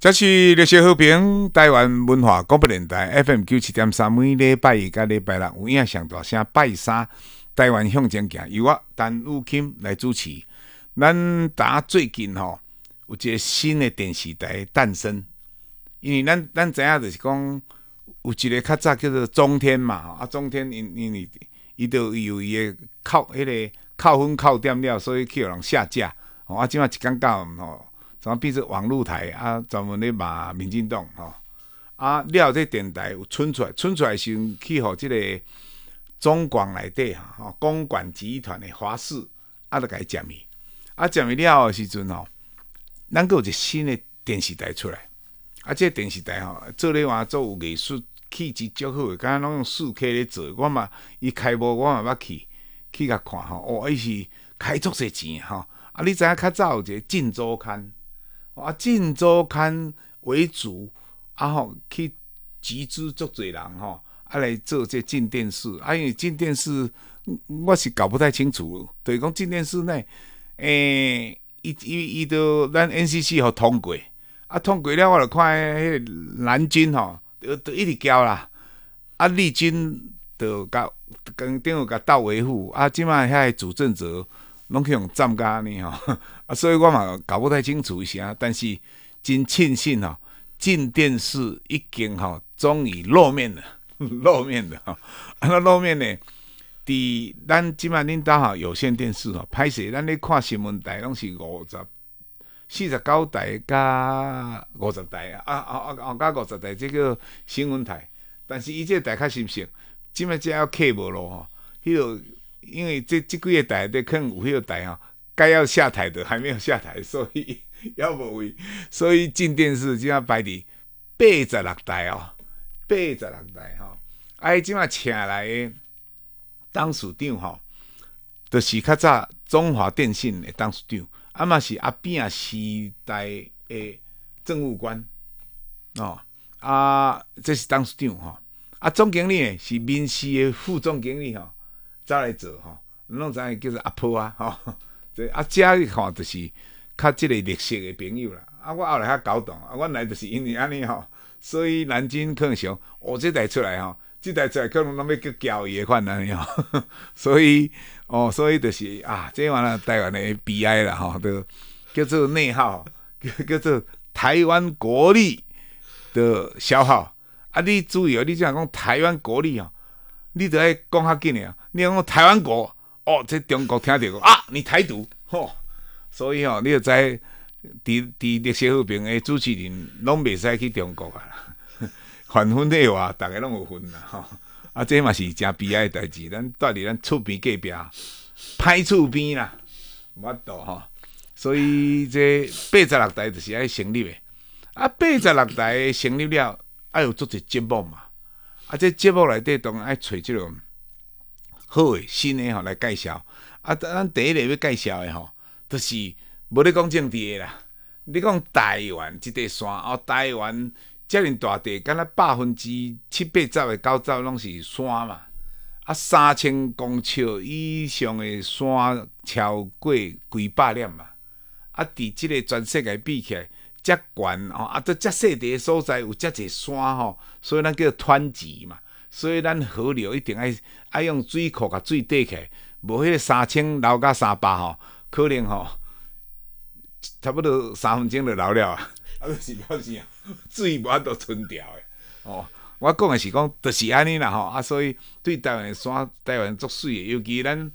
这是历史和平台湾文化广播电台 FM 九七点三，每礼拜一、甲礼拜六有影上大声拜三，台湾向前行，由我陈武钦来主持。咱打最近吼有一个新的电视台诞生，因为咱咱知影就是讲有一个较早叫做中天嘛，啊中天因因为伊都有伊个扣迄、个扣分扣点了，所以去互人下架。啊，即马一讲到吼。怎么变成网络台啊？专门咧骂民进党吼啊！了这电台有春出来，春出来先去互即个中广内底哈，吼公管集团的华视啊，都甲伊占去啊，占去了后时阵吼，咱阁有一新的电视台出来啊！这个电视台吼做咧话做有艺术气质足好，敢若拢用四 K 咧做，我嘛伊开播我嘛捌去去甲看吼，哦，伊是开足侪钱吼啊！你知影较早有一个镜周刊。啊，镜周刊为主，啊吼去集资足侪人吼，啊来做这镜电视，啊因为镜电视我是搞不太清楚，就是讲镜电视呢，诶、欸，伊伊伊都咱 NCC 互通过，啊通过了我就看迄个蓝军吼，都都一直交啦，啊绿军就甲跟顶有甲斗维护，啊即摆遐个主政者。拢去用占甲呢吼，啊，所以我嘛搞不太清楚一下，但是真庆幸吼，进电视已经吼终于露面了，露面了吼，啊，那露面呢？伫咱即摆恁兜吼有线电视吼，歹势咱咧看新闻台拢是五十、四十九台加五十台啊，啊啊啊加五十台这个新闻台，但是伊这个台较新兴，即摆只要客无咯吼，迄个。因为这即几个台的可能有迄个台啊，该要下台的还没有下台，所以 要不为，所以进电视就要摆伫八十六台哦，八十六台吼、哦，哎，即马请来的董事长吼，就是较早中华电信的董事长，啊嘛是阿扁时代的政务官哦，啊，这是董事长吼、啊，总经理呢是民视的副总经理吼、哦。再来做吼，拢知影叫做阿婆啊，吼，对啊，遮看就是较即个绿色的朋友啦。啊，我后来较搞懂，啊，原来就是因为安尼吼，所以南京可能想，哦，即台出来吼，即台出来可能拢要叫交易的款安尼吼，所以哦，所以就是啊，这完了台湾的悲哀啦吼，都叫做内耗，叫叫做台湾国力的消耗。啊，你注意哦，你这样讲台湾国力哦。你得爱讲较紧诶，你讲台湾国哦，这中国听到啊，你台独。吼、哦，所以吼、哦，你就知伫伫历史和平诶主持人拢袂使去中国啊，反分的话，逐个拢有分啦吼，啊，这嘛是诚悲哀诶代志，咱住伫咱厝边隔壁，歹厝边啦，无法度吼，所以这八十六台就是爱成立诶，啊，八十六台成立了，爱有做一节目嘛。啊，这节目内底当然爱找这种好诶、新诶吼来介绍。啊，咱第一个要介绍诶吼，就是无咧讲政治诶啦。你讲台湾即块山哦，台湾遮尔大地，敢若百分之七八十诶九十拢是山嘛。啊，三千公尺以上诶山超过几百粒嘛。啊，伫即个全世界比起来。遮悬吼，啊，都遮细地诶所在有遮济山吼，所以咱叫做湍急嘛。所以咱河流一定爱爱用水库甲水底起来，无迄个三千流甲三百吼，可能吼差不多三分钟就流了啊。啊，就是表示水无法度存条诶。哦，我讲诶是讲，就是安尼啦吼。啊，所以对台湾诶山，台湾足水诶，尤其咱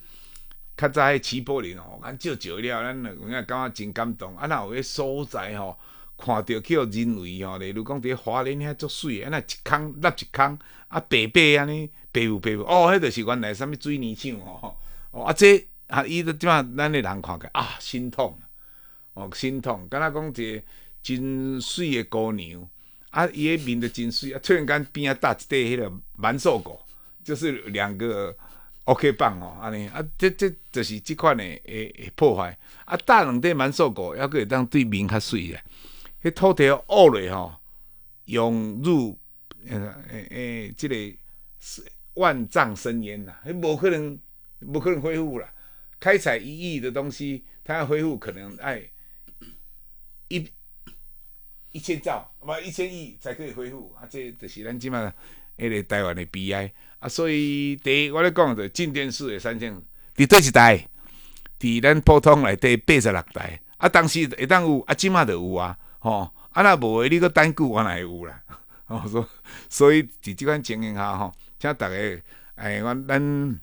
较早迄齐柏林吼，咱照照了，咱有影感觉真感动。啊，若有迄所在吼。看到去互人为吼，例如讲伫华莲遐足水，安那一空落一坑，啊白白安尼白雾白雾，哦，迄著是原来啥物水泥厂吼，哦啊这啊伊都即马咱诶人看起啊心痛，哦心痛，敢若讲一个真水诶姑娘，啊伊诶面著真水，啊突然间边啊搭一块迄个满寿果，就是两个 OK 棒吼，安尼。啊这这就是即款诶诶破坏，啊搭两块满寿果，犹阁会当对面较水诶。迄土地乌落吼，涌入诶诶，即个是万丈深渊呐，迄无可能，无可能恢复啦。开采一亿的东西，它要恢复可能爱一一千兆，不一千亿才可以恢复啊！这就是咱即马迄个台湾的悲哀啊！所以第一，我咧讲的进电视的三千，伫叨一台，伫咱普通内底八十六台啊！当时会当有啊，即马就有啊，吼啊！若无诶，你搁等久，我哪会有啦？哦，所所以伫即款情形下吼，请逐个哎，我咱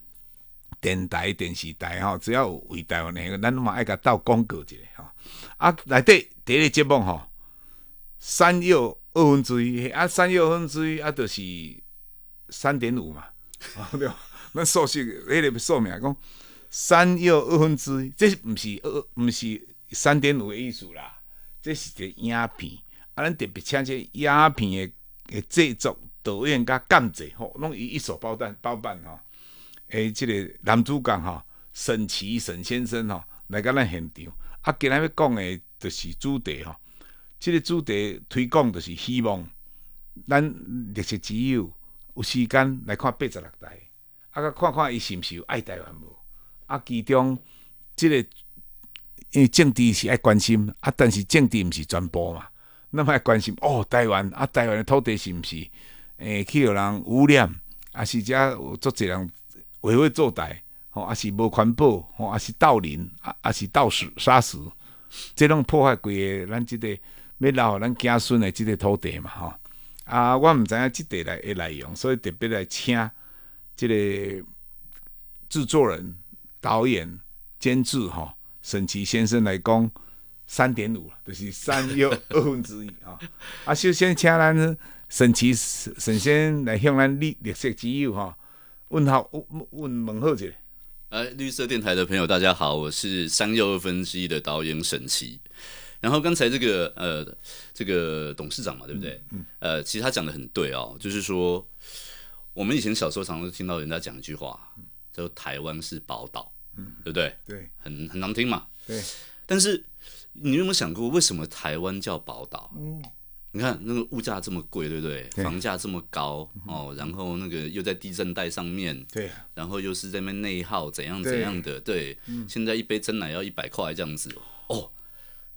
电台、电视台吼，只要有为台湾诶，咱嘛爱甲斗广告一下吼。啊，内底第一个节目吼，三药二分之一啊，三药二分之一啊，就是三点五嘛，对吧？咱数学迄个数名讲三药二分之一，这毋是二，毋是三点五的意思啦，这是一个影片啊，咱特别请这影片的诶制作导演甲监制吼，拢伊一手包办包办吼，诶，这个男主角吼，沈奇沈先生吼，来甲咱现场。啊，今日要讲的，就是主题吼。即、这个主题推广，就是希望咱绿色之友有时间来看八十六台，啊，甲看看伊是毋是有爱台湾无？啊，其中即、这个因为政治是爱关心，啊，但是政治毋是全部嘛，那么关心哦，台湾啊，台湾的土地是毋是诶去互人污染，啊，是遮有足侪人为非作歹。吼，啊是无环保，吼，啊是盗林，啊啊是盗死杀死，即种破坏规个咱即个要留互咱子孙的即个土地嘛，吼。啊，我毋知影即块来诶内容，所以特别来请即个制作人、导演、监制吼，沈琦先生来讲三点五，就是三又二分之一啊。啊，首先请咱沈奇沈先生来向咱绿绿色之友哈问好问问问候者。哎，绿色电台的朋友，大家好，我是三又二分之一的导演沈奇。然后刚才这个呃，这个董事长嘛，对不对？嗯。呃，其实他讲的很对哦，就是说，我们以前小时候常常听到人家讲一句话，叫“台湾是宝岛”，嗯，对不对？对，很很难听嘛。对。但是你有没有想过，为什么台湾叫宝岛？嗯。你看那个物价这么贵，对不对？对，房价这么高哦，然后那个又在地震带上面，对，然后又是在那边内耗，怎样怎样的，对。现在一杯真奶要一百块这样子哦，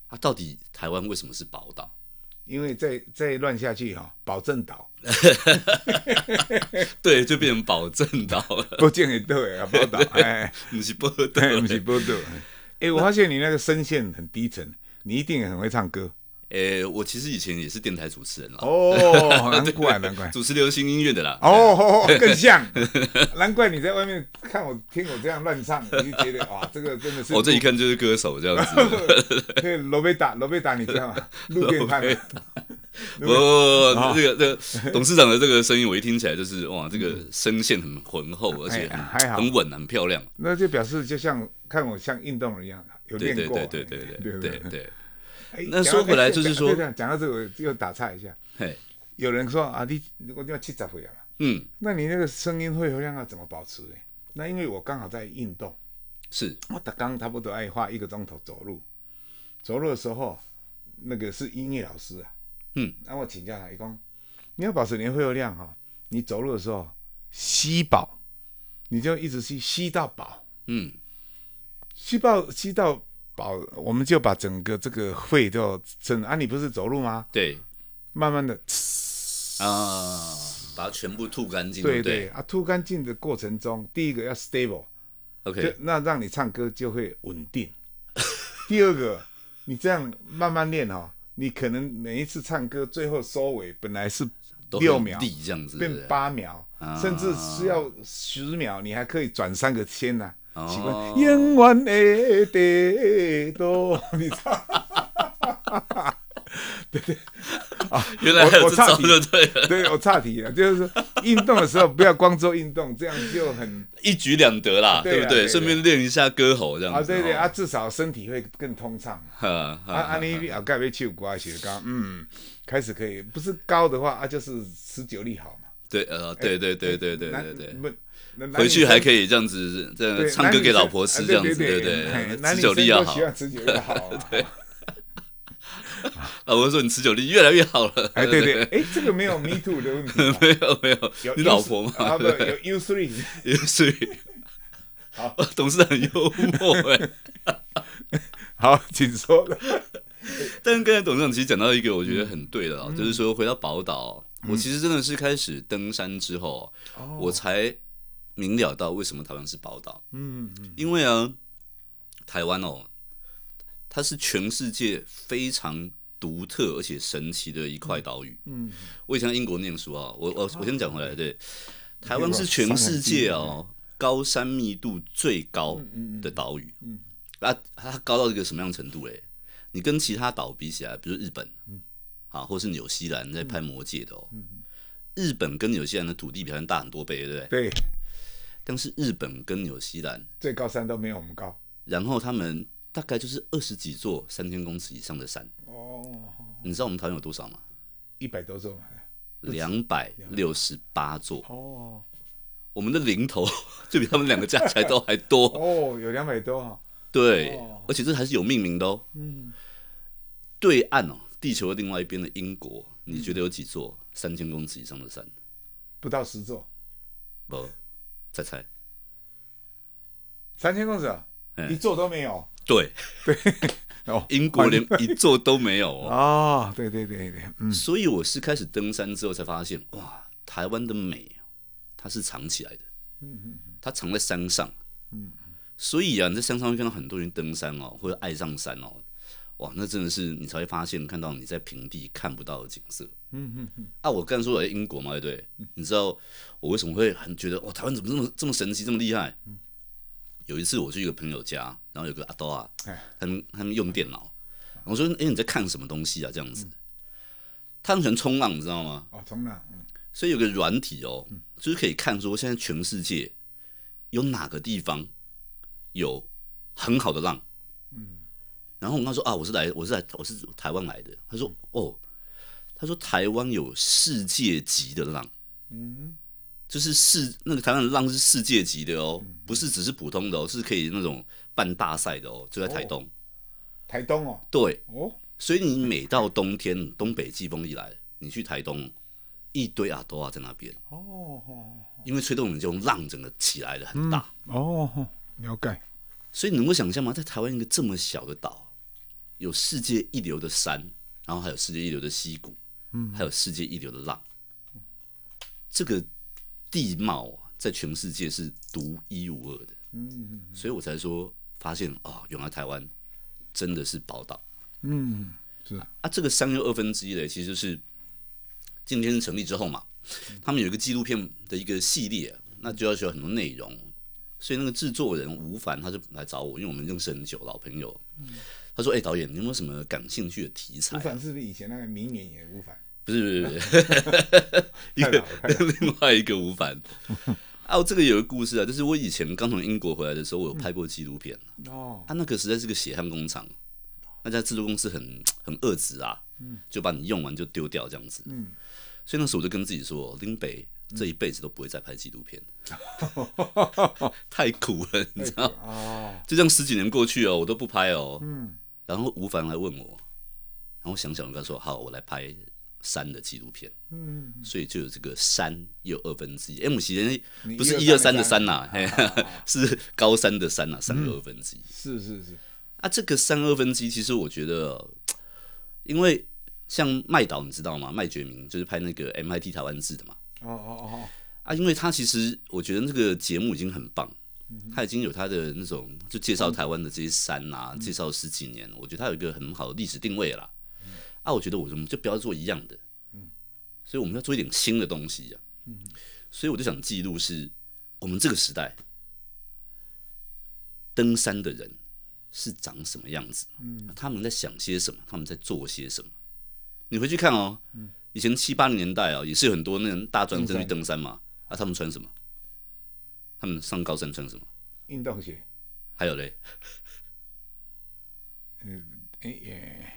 啊，到底台湾为什么是宝岛？因为再再乱下去哈、哦，保证岛，对，就变成保证岛了。不见得对啊，宝岛 哎，不是宝岛，不是宝岛。哎，我发现你那个声线很低沉，你一定也很会唱歌。诶、欸，我其实以前也是电台主持人啦。哦，难怪难怪，主持流行音乐的啦。哦，更像，难怪你在外面看我听我这样乱唱，你就觉得哇，这个真的是。我、哦、这一看就是歌手这样子。对，罗贝达，罗贝达，你知道吗？路边摊。不 不不，这个这个董事长的这个声音，我一听起来就是哇，这个声线很浑厚，而且很很稳，很漂亮。那就表示就像看我像运动一样，有练过。对对对对对对对对。那说回来就是说，讲到这个又打岔一下。嘿，有人说啊，你我就要七十岁了嘛。嗯，那你那个声音肺活量要怎么保持呢？那因为我刚好在运动，是我刚差不多爱花一个钟头走路，走路的时候，那个是音乐老师啊。嗯，那我请教他一讲，你要保持你的肺活量哈，你走路的时候吸饱，你就一直吸吸到饱。嗯，吸饱吸到。饱，我们就把整个这个肺都要撑啊！你不是走路吗？对，慢慢的啊，把它全部吐干净。对对，对啊，吐干净的过程中，第一个要 stable，OK，那让你唱歌就会稳定。第二个，你这样慢慢练哈，你可能每一次唱歌最后收尾本来是六秒，这样子变八秒，甚至是要十秒，你还可以转三个圈呢。喜欢永远的地多，你知道？对对啊，原来我差题就对了，对我差题了，就是说运动的时候不要光做运动，这样就很一举两得啦，对不对？顺便练一下歌喉这样子。啊，对对啊，至少身体会更通畅。啊啊，你啊，盖杯气鼓写高，嗯，开始可以，不是高的话啊，就是持久力好嘛。对，呃，对对对对对对对。回去还可以这样子，这样唱歌给老婆吃，这样子，对不对？持久力要好。持久力好。对。老婆说：“你持久力越来越好了。”哎，对 对，哎，这个没有 me too 的问题。没有没有，你老婆吗？啊不，有 U three。U three。好，董事长很幽默哎。好，请说。但是刚才董事长其实讲到一个我觉得很对的啊，嗯、就是说回到宝岛，嗯、我其实真的是开始登山之后，哦、我才明了到为什么台湾是宝岛。嗯嗯，因为啊，台湾哦，它是全世界非常独特而且神奇的一块岛屿。嗯，我以前在英国念书啊，我我我先讲回来，对，台湾是全世界哦高山密度最高的岛屿。嗯，啊，它高到一个什么样程度嘞？你跟其他岛比起来，比如日本，啊，或是纽西兰在拍《魔戒》的哦，日本跟纽西兰的土地比它大很多倍，对不对？对。但是日本跟纽西兰最高山都没有我们高，然后他们大概就是二十几座三千公尺以上的山。哦。你知道我们台湾有多少吗？一百多座。两百六十八座。哦。我们的零头 就比他们两个加起来都还多。哦，有两百多。对，而且这还是有命名的哦。嗯。对岸哦，地球的另外一边的英国，你觉得有几座三千公尺以上的山？不到十座。不，再猜。三千公尺，一座都没有。对对，哦，英国连一座都没有哦。对对对对，嗯。所以我是开始登山之后才发现，哇，台湾的美，它是藏起来的。嗯嗯，它藏在山上。嗯。所以啊，你在山上会看到很多人登山哦，或者爱上山哦。哇，那真的是你才会发现，看到你在平地看不到的景色。嗯嗯嗯。啊，我刚才说我在英国嘛，对不对？嗯、你知道我为什么会很觉得哇，台湾怎么这么这么神奇，这么厉害？嗯、有一次我去一个朋友家，然后有个阿多啊，他们他们用电脑，我说：“哎，你在看什么东西啊？”这样子，嗯、他们喜欢冲浪，你知道吗？哦，冲浪。嗯、所以有个软体哦，就是可以看说现在全世界有哪个地方有很好的浪。嗯然后我跟他说啊，我是来，我是来，我是台湾来的。他说哦，他说台湾有世界级的浪，嗯，就是世那个台湾的浪是世界级的哦，不是只是普通的哦，是可以那种办大赛的哦，就在台东。台东哦，对哦，所以你每到冬天，东北季风一来，你去台东，一堆阿多啊在那边哦，因为吹动你这种浪整个起来的很大哦，了解。所以你能够想象吗？在台湾一个这么小的岛。有世界一流的山，然后还有世界一流的溪谷，嗯，还有世界一流的浪，这个地貌在全世界是独一无二的，嗯，所以我才说发现哦，原来台湾真的是宝岛，嗯，是啊，啊，这个三又二分之一的其实是今天成立之后嘛，他们有一个纪录片的一个系列，那就要需要很多内容，所以那个制作人吴凡他就来找我，因为我们认识很久，老朋友，嗯。他说：“哎、欸，导演，你有没有什么感兴趣的题材、啊？”吴凡是不是以前那个明年也吴凡？不是，不是，不是，一个 另外一个吴凡。啊，这个有个故事啊，就是我以前刚从英国回来的时候，我有拍过纪录片。哦，啊，那个实在是个血汗工厂，那家制作公司很很恶质啊，就把你用完就丢掉这样子。嗯，所以那时候我就跟自己说，林北这一辈子都不会再拍纪录片，太苦了，你知道？哦，就这样十几年过去哦，我都不拍哦。嗯。然后吴凡来问我，然后我想想，我跟他说：“好，我来拍山的纪录片。”嗯，所以就有这个山又二分之一。M 其实不是一二三的山呐，是高山的山呐，山又二分之一。是是是。啊，这个山二分之一，其实我觉得，因为像麦导，你知道吗？麦觉明就是拍那个 MIT 台湾制的嘛。哦哦哦。啊，因为他其实我觉得这个节目已经很棒。他已经有他的那种，就介绍台湾的这些山啊，嗯、介绍十几年，我觉得他有一个很好的历史定位了。嗯、啊，我觉得我们就不要做一样的，嗯、所以我们要做一点新的东西啊。嗯、所以我就想记录是我们这个时代登山的人是长什么样子，嗯、他们在想些什么，他们在做些什么。你回去看哦，嗯、以前七八零年代啊、哦，也是有很多那种大专生去登山嘛，啊，他们穿什么？他们上高山穿什么？运动鞋。还有嘞？嗯，哎耶，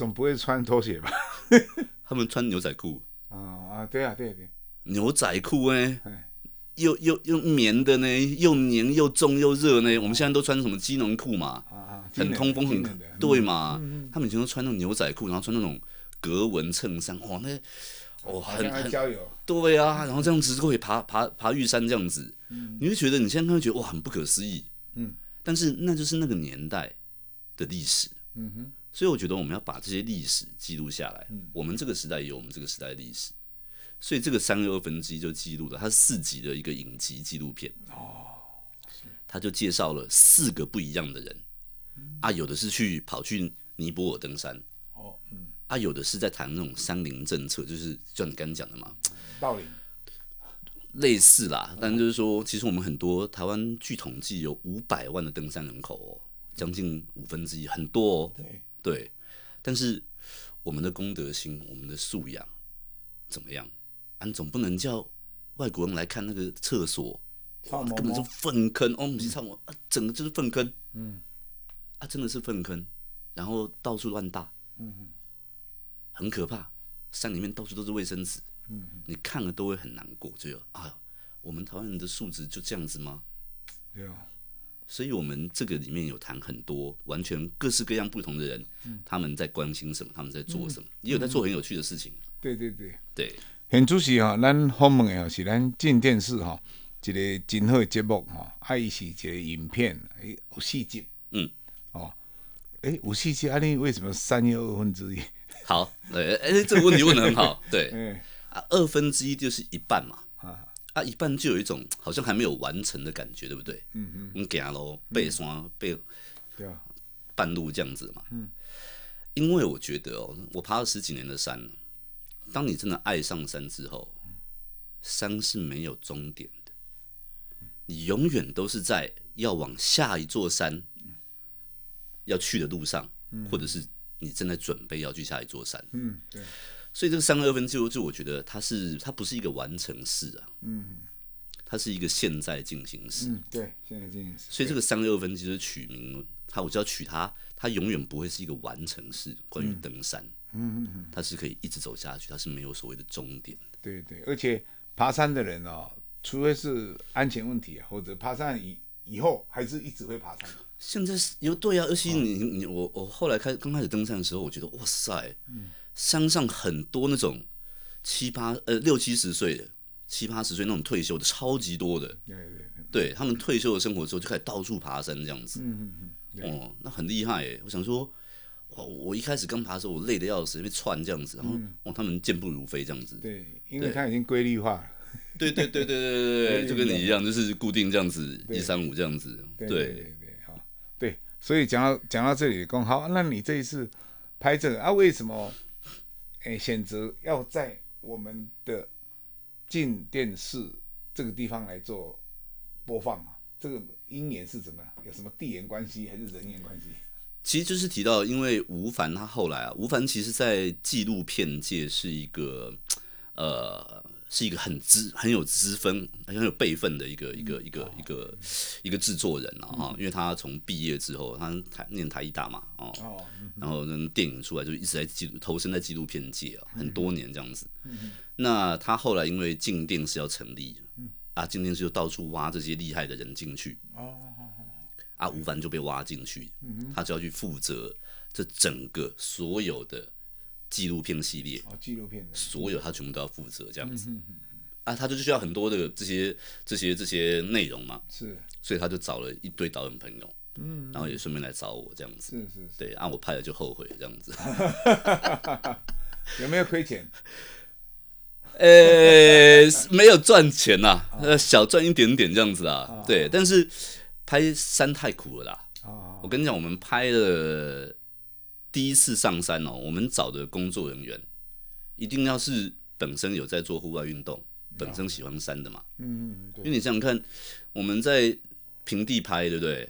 总不会穿拖鞋吧？他们穿牛仔裤。啊啊，对啊，对对。牛仔裤哎，又又又棉的呢，又黏又重又热呢。我们现在都穿什么机能裤嘛？很通风很对嘛？他们以前都穿那种牛仔裤，然后穿那种格纹衬衫，哇，那。哦，很很对啊，然后这样子就可以爬爬爬玉山这样子，嗯、你会觉得你现在会觉得哇，很不可思议，嗯，但是那就是那个年代的历史，嗯哼，所以我觉得我们要把这些历史记录下来。我们这个时代有我们这个时代的历史，所以这个三又二分之一就记录了，它是四集的一个影集纪录片。哦，他就介绍了四个不一样的人。啊，有的是去跑去尼泊尔登山。哦，嗯。啊，有的是在谈那种山林政策，就是像你刚刚讲的嘛，道理。类似啦，但就是说，其实我们很多台湾据统计有五百万的登山人口哦，将近五分之一，很多哦。对对，但是我们的公德心、我们的素养怎么样？俺总不能叫外国人来看那个厕所，哇，根本就粪坑哦，不是唱我啊，整个就是粪坑。嗯，啊，真的是粪坑，然后到处乱大，嗯哼，很可怕，山里面到处都是卫生纸。嗯，你看了都会很难过，就有啊，我们台湾人的素质就这样子吗？对啊，所以我们这个里面有谈很多完全各式各样不同的人，嗯、他们在关心什么，他们在做什么，也、嗯、有在做很有趣的事情。对对对。对，很主席哈，咱访问的是咱进电视哈，一个真好的节目哈，爱是一个影片，诶，有四集，嗯，哦，诶，有四集，啊，你为什么三又二分之一？好，对，哎，这个问题问的很好，对。嗯。啊，二分之一就是一半嘛，啊，啊，一半就有一种好像还没有完成的感觉，对不对？嗯嗯，你行咯，背山背，对啊，半路这样子嘛。嗯，因为我觉得哦，我爬了十几年的山，当你真的爱上山之后，山是没有终点的，你永远都是在要往下一座山要去的路上，或者是你正在准备要去下一座山。嗯，对。所以这个三二分之一，就我觉得它是它不是一个完成式啊，嗯，它是一个现在进行式，嗯，对，现在进行式。所以这个三二分之一取名，它我就要取它，它永远不会是一个完成式。关于登山，嗯嗯嗯，它是可以一直走下去，它是没有所谓的终点的。对对，而且爬山的人哦，除非是安全问题啊，或者爬山以以后还是一直会爬山。现在是有对啊，而且你你我我后来开刚开始登山的时候，我觉得哇塞，嗯。山上很多那种七八呃六七十岁的七八十岁那种退休的超级多的，对对他们退休的生活之后就开始到处爬山这样子，嗯嗯嗯，哦，那很厉害哎！我想说，哇，我一开始刚爬的时候我累得要死，因为窜这样子，然后哇，他们健步如飞这样子，对，因为他已经规律化了，对对对对对对对，就跟你一样，就是固定这样子一三五这样子，对对。对，好，对，所以讲到讲到这里，刚好，那你这一次拍这个啊，为什么？诶，选择要在我们的进电视这个地方来做播放啊，这个因缘是怎么？有什么地缘关系还是人缘关系？其实就是提到，因为吴凡他后来啊，吴凡其实在纪录片界是一个呃。是一个很资很有资分很有辈分的一个一个一个一个一个制作人啊哈，因为他从毕业之后，他台念台艺大嘛哦，然后呢电影出来就一直在纪录投身在纪录片界啊，很多年这样子。那他后来因为镜电视要成立，啊镜电视就到处挖这些厉害的人进去，啊吴凡就被挖进去，他就要去负责这整个所有的。纪录片系列。哦，纪录片所有他全部都要负责这样子，啊，他就需要很多的这些这些这些内容嘛，是，所以他就找了一堆导演朋友，嗯，然后也顺便来找我这样子，是是，对，啊，我拍了就后悔这样子，有没有亏钱？呃，没有赚钱呐，呃，小赚一点点这样子啊，对，但是拍山太苦了啦，我跟你讲，我们拍了。第一次上山哦，我们找的工作人员一定要是本身有在做户外运动，本身喜欢山的嘛。嗯，因为你想想看，我们在平地拍，对不对？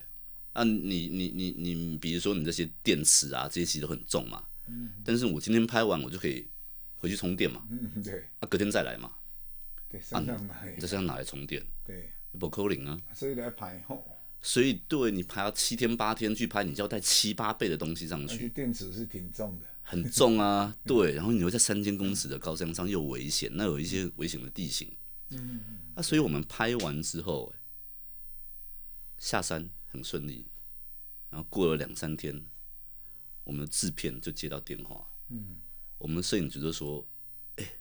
啊，你你你你，比如说你这些电池啊，这些其实都很重嘛。嗯。但是我今天拍完，我就可以回去充电嘛。嗯，对。啊，隔天再来嘛。对，山上拿。在山上拿来充电。对。不扣零啊。所以来拍吼。所以，对你拍要七天八天去拍，你就要带七八倍的东西上去。电池是挺重的，很重啊。对，然后你又在三千公尺的高山上又危险，那有一些危险的地形。嗯嗯。啊，所以我们拍完之后，下山很顺利，然后过了两三天，我们的制片就接到电话。嗯。我们的摄影组就说：“哎，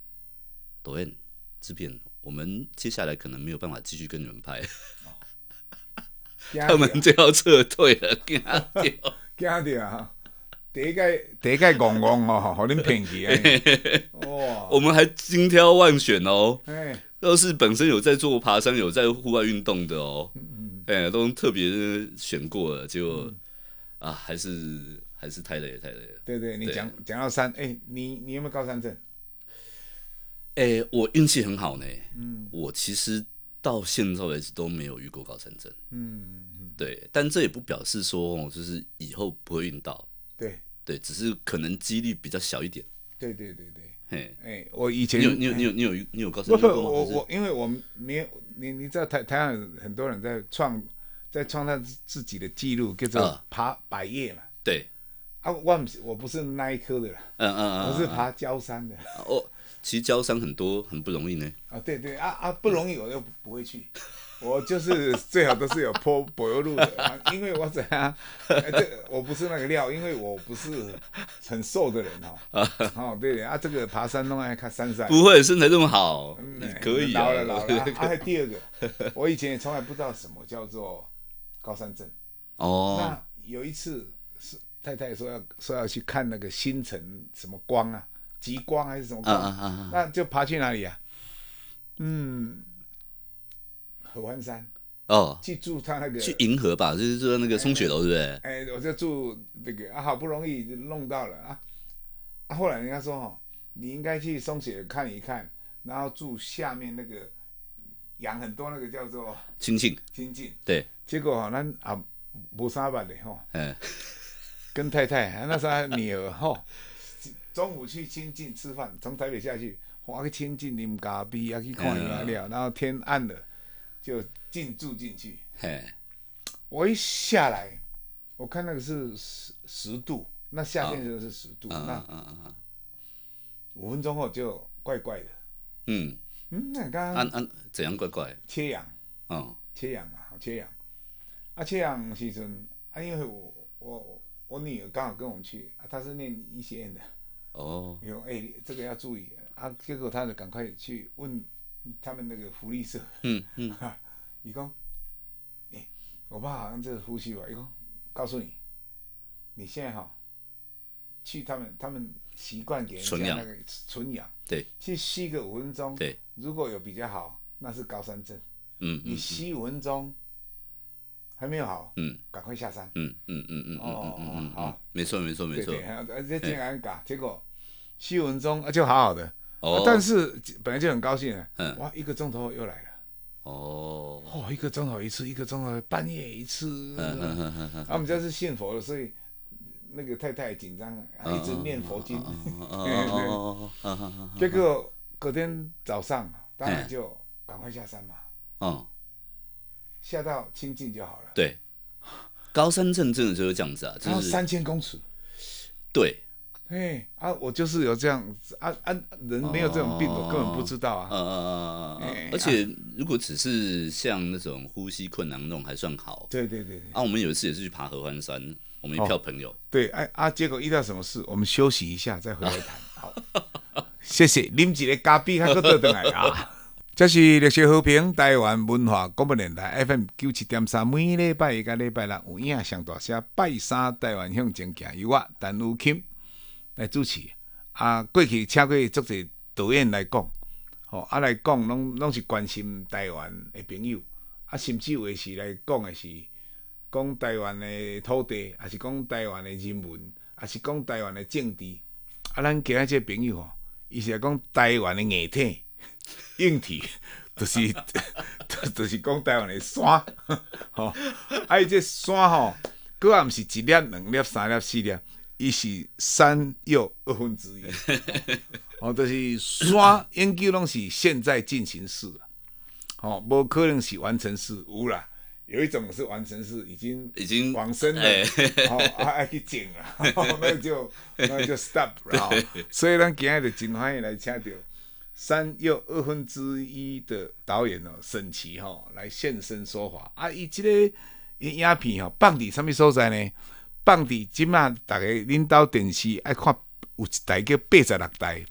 导演，制片，我们接下来可能没有办法继续跟你们拍。”他们就要撤退了，惊掉，惊掉啊！第一届第一届戆戆哦，好恁骗去哎！哇，我们还精挑万选哦。哎，都是本身有在做爬山、有在户外运动的哦。哎，都特别选过了，结果、嗯、啊，还是还是太累了，太累了。对对，你讲讲到山，哎，你你有没有高山症？哎，我运气很好呢。嗯，我其实到现在为止都没有遇过高山症。嗯嗯，对，但这也不表示说，就是以后不会遇到。对对，只是可能几率比较小一点。对对对对，嘿，哎，我以前你有你有你有你有你有高山症吗？我我因为我没有你你知道台台湾很多人在创在创造自己的记录，叫做爬百叶嘛。对啊，我不是我不是那一科的啦，嗯嗯嗯，我是爬焦山的。哦，其实交山很多很不容易呢。啊，对对啊啊，不容易，我又不会去。我就是最好都是有坡柏油路的，啊，因为我怎样，欸，这我不是那个料，因为我不是很瘦的人哦。哦，对啊，这个爬山弄爱看山山。不会身材这么好，嗯，可以，啊。老了老了。啊，还第二个，我以前也从来不知道什么叫做高山症。哦。那有一次是太太说要说要去看那个星辰什么光啊，极光还是什么那就爬去哪里啊？嗯。合欢山哦，去住他那个去银河吧，就是住那个松雪楼，对不对？哎，我就住那个啊，好不容易就弄到了啊。啊，后来人家说哦，你应该去松雪看一看，然后住下面那个养很多那个叫做清境，清境对。结果哦，咱啊无啥办的吼，嗯，跟太太那时候还女儿吼，中午去清境吃饭，从台北下去，我去清境啉咖啡啊，去看鸟鸟，然后天暗了。就进住进去，嘿，我一下来，我看那个是十十度，那夏天就是十度，哦、那五分钟后就怪怪的，嗯。嗯，那刚刚按按怎样怪怪？缺氧，哦，缺氧啊，缺氧，啊，缺氧时阵啊，因为我我我女儿刚好跟我们去，啊，她是念医学院的，哦，有哎、欸，这个要注意啊，结果他就赶快去问。他们那个福利社，嗯 嗯，伊讲，哎，我爸好像这个呼吸吧，伊讲，告诉你，你现在哈，去他们他们习惯给人家那个纯氧，对，去吸个五分钟，对，如果有比较好，那是高山症，嗯，你吸五分钟还没有好，嗯，赶快下山，嗯嗯嗯嗯，哦，好，没错没错没错，而且这样搞，结果吸五分钟就好好的。哦，但是本来就很高兴了，嗯，哇，一个钟头又来了，哦，哦，一个钟头一次，一个钟头半夜一次，嗯嗯嗯嗯，我们家是信佛的，所以那个太太紧张，一直念佛经，哦哦结果隔天早上当然就赶快下山嘛，嗯，下到清境就好了。对，高山症真的就是这样子啊，就是三千公尺，对。哎啊，我就是有这样子啊啊，人没有这种病，哦、我根本不知道啊。嗯嗯嗯嗯，而且如果只是像那种呼吸困难那种还算好。对对对。啊，我们有一次也是去爬合欢山，我们一票朋友。哦、对，哎啊，结果遇到什么事，我们休息一下再回来谈。好，谢谢。啉一个咖啡，还搁倒转来啊。这是历史和平台湾文化广播电台 FM 九七点三，每礼拜一、甲礼拜六有影上大声拜三台湾向前行，由我陈雨鑫。来主持啊！过去请过足侪导演来讲，吼啊来讲，拢拢是关心台湾的朋友，啊甚至有诶是来讲诶是讲台湾的土地，还是讲台湾的人文，还是讲台湾的政治。啊，咱今仔这朋友吼，伊是来讲台湾的硬体、硬体，就是 就是讲台湾的山，吼。啊伊这山吼，佫也毋是一粒、两粒、三粒、四粒。伊是山又二分之一，哦，就是山研究拢是现在进行式，哦，无可能是完成式，有啦，有一种是完成式，已经已经往生了，哦，还爱去整了，那就那就 stop 了，所以咱今日就真欢迎来请到山又二分之一的导演哦，沈奇哈来现身说法，啊，伊这个影片吼放伫什物所在呢？放伫即马，大家恁兜电视爱看有一台叫八十六台，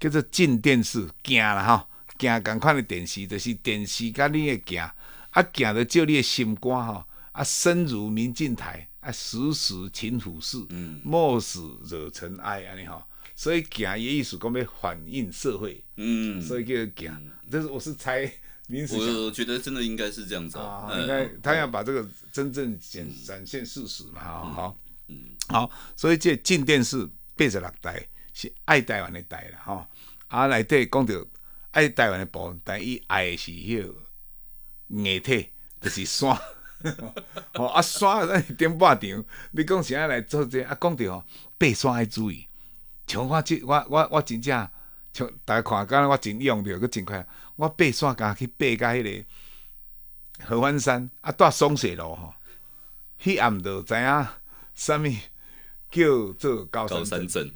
叫做进电视，镜啦吼，镜共款的电视，就是电视甲你的镜，啊镜着照你的心肝吼，啊，身如明镜台，啊，时时勤拂拭，嗯，莫使惹尘埃，安尼吼。所以行伊意思讲要反映社会，嗯，所以叫行。但是我是猜临时想，我觉得真的应该是这样子啊，应该他要把这个真正展展现事实嘛，好好，嗯，好，所以这进电视八十六代是爱台湾的台了哈，啊内底讲到爱台湾的部分，但伊爱的是迄个硬体，就是山，哦啊山咱顶半场，你讲啥来做这啊？讲着吼爬山爱注意，像我这我我我真正像大家看，敢若我真用着，佫真快，我爬山敢去爬到迄个合欢山啊，住松雪路吼，迄暗着知影啥物叫做高山症。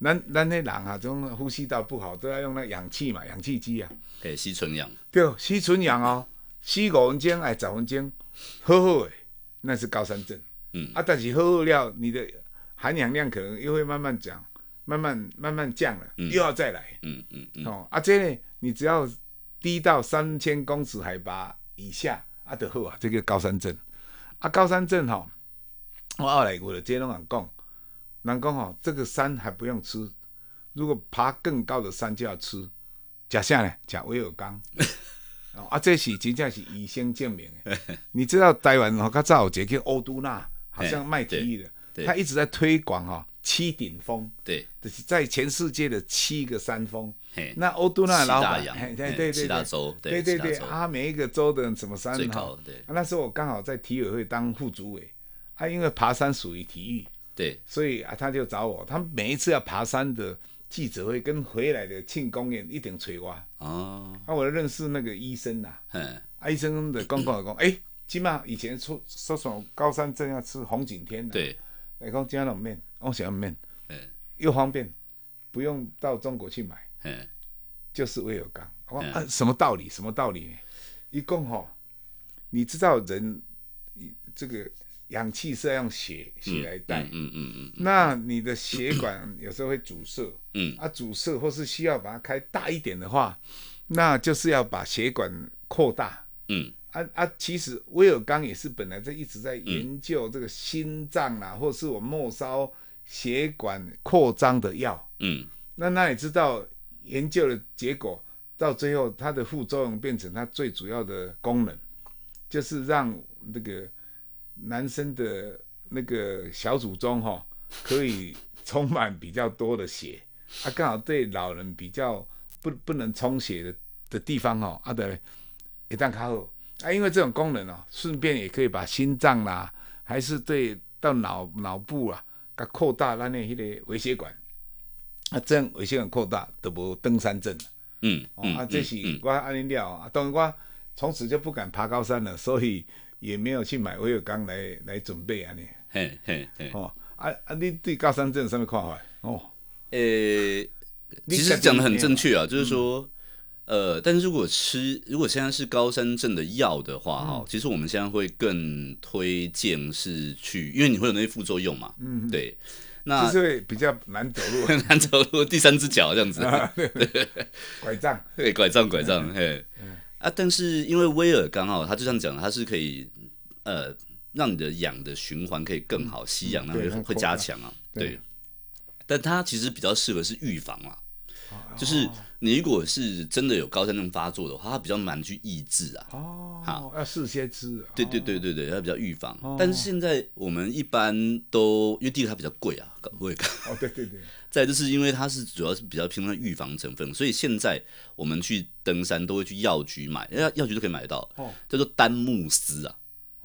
咱咱迄人啊，种呼吸道不好，都要用那氧气嘛，氧气机啊，诶，吸纯氧。对，吸纯氧哦，吸五分钟还十分钟，好好诶，那是高山症。嗯，啊，但是好好了，你的含氧量可能又会慢慢降，慢慢慢慢降了，嗯、又要再来。嗯嗯嗯。哦，啊，这呢，你只要低到三千公尺海拔以下，啊，就好啊，这个高山症。啊，高山症吼，我后来我的这拢人讲。人讲吼，这个山还不用吃，如果爬更高的山就要吃。吃啥呢？吃威而钢。啊，这是真正是医生证明的。你知道台湾吼，较早有一个叫欧都纳，好像卖体育的，他一直在推广哈七顶峰，对，就是在全世界的七个山峰。那欧都纳老板，对对对对，七大洲，对对对，啊，每一个州的什么山哈，对。那时候我刚好在体委会当副主委，啊，因为爬山属于体育。对，所以啊，他就找我。他每一次要爬山的记者会跟回来的庆功宴，一定催我。哦，那、啊、我认识那个医生呐、啊，嗯，啊，医生的公公讲，哎、欸，起码以前说说什么高山症要吃红景天的，对，来讲加冷面，我想要面，嗯，又方便，不用到中国去买，嗯，就是威尔刚。我啊，什么道理？什么道理呢？一共哈，你知道人这个。氧气是要用血血来带，嗯嗯嗯，那你的血管有时候会阻塞，嗯，啊阻塞或是需要把它开大一点的话，那就是要把血管扩大，嗯，啊啊，其实威尔刚也是本来在一直在研究这个心脏啊，嗯、或是我末梢血管扩张的药，嗯，那那你知道研究的结果到最后它的副作用变成它最主要的功能，就是让那个。男生的那个小祖宗哈，可以充满比较多的血，啊，刚好对老人比较不不能充血的的地方哦，啊对，一旦卡后，啊，因为这种功能哦，顺便也可以把心脏啦，还是对到脑脑部啊，给扩大咱的迄个微血管，啊，这样微血管扩大都无登山症，嗯，嗯啊，这是我安尼了啊，当然我从此就不敢爬高山了，所以。也没有去买威尔刚来来准备安尼，嘿嘿嘿，哦啊啊你对高山症有什么看法？哦，呃、欸，其实讲的很正确啊，就是说，嗯、呃，但是如果吃，如果现在是高山症的药的话，哈、嗯，其实我们现在会更推荐是去，因为你会有那些副作用嘛，嗯，对，那就是会比较难走路，难走路，第三只脚这样子，啊、对拐杖，对，拐杖，拐杖，嘿。啊，但是因为威尔刚好，他就这样讲，它是可以呃让你的氧的循环可以更好，吸氧那会会加强啊，对。对。但它其实比较适合是预防啊，哦、就是你如果是真的有高山症发作的话，它比较难去抑制啊。哦，好，要事先吃。对对对对对，它比较预防。哦、但是现在我们一般都因为第一个它比较贵啊，威而钢。哦，对对对。再就是因为它是主要是比较偏向预防成分，所以现在我们去登山都会去药局买，药药局都可以买得到，哦、叫做丹木斯啊，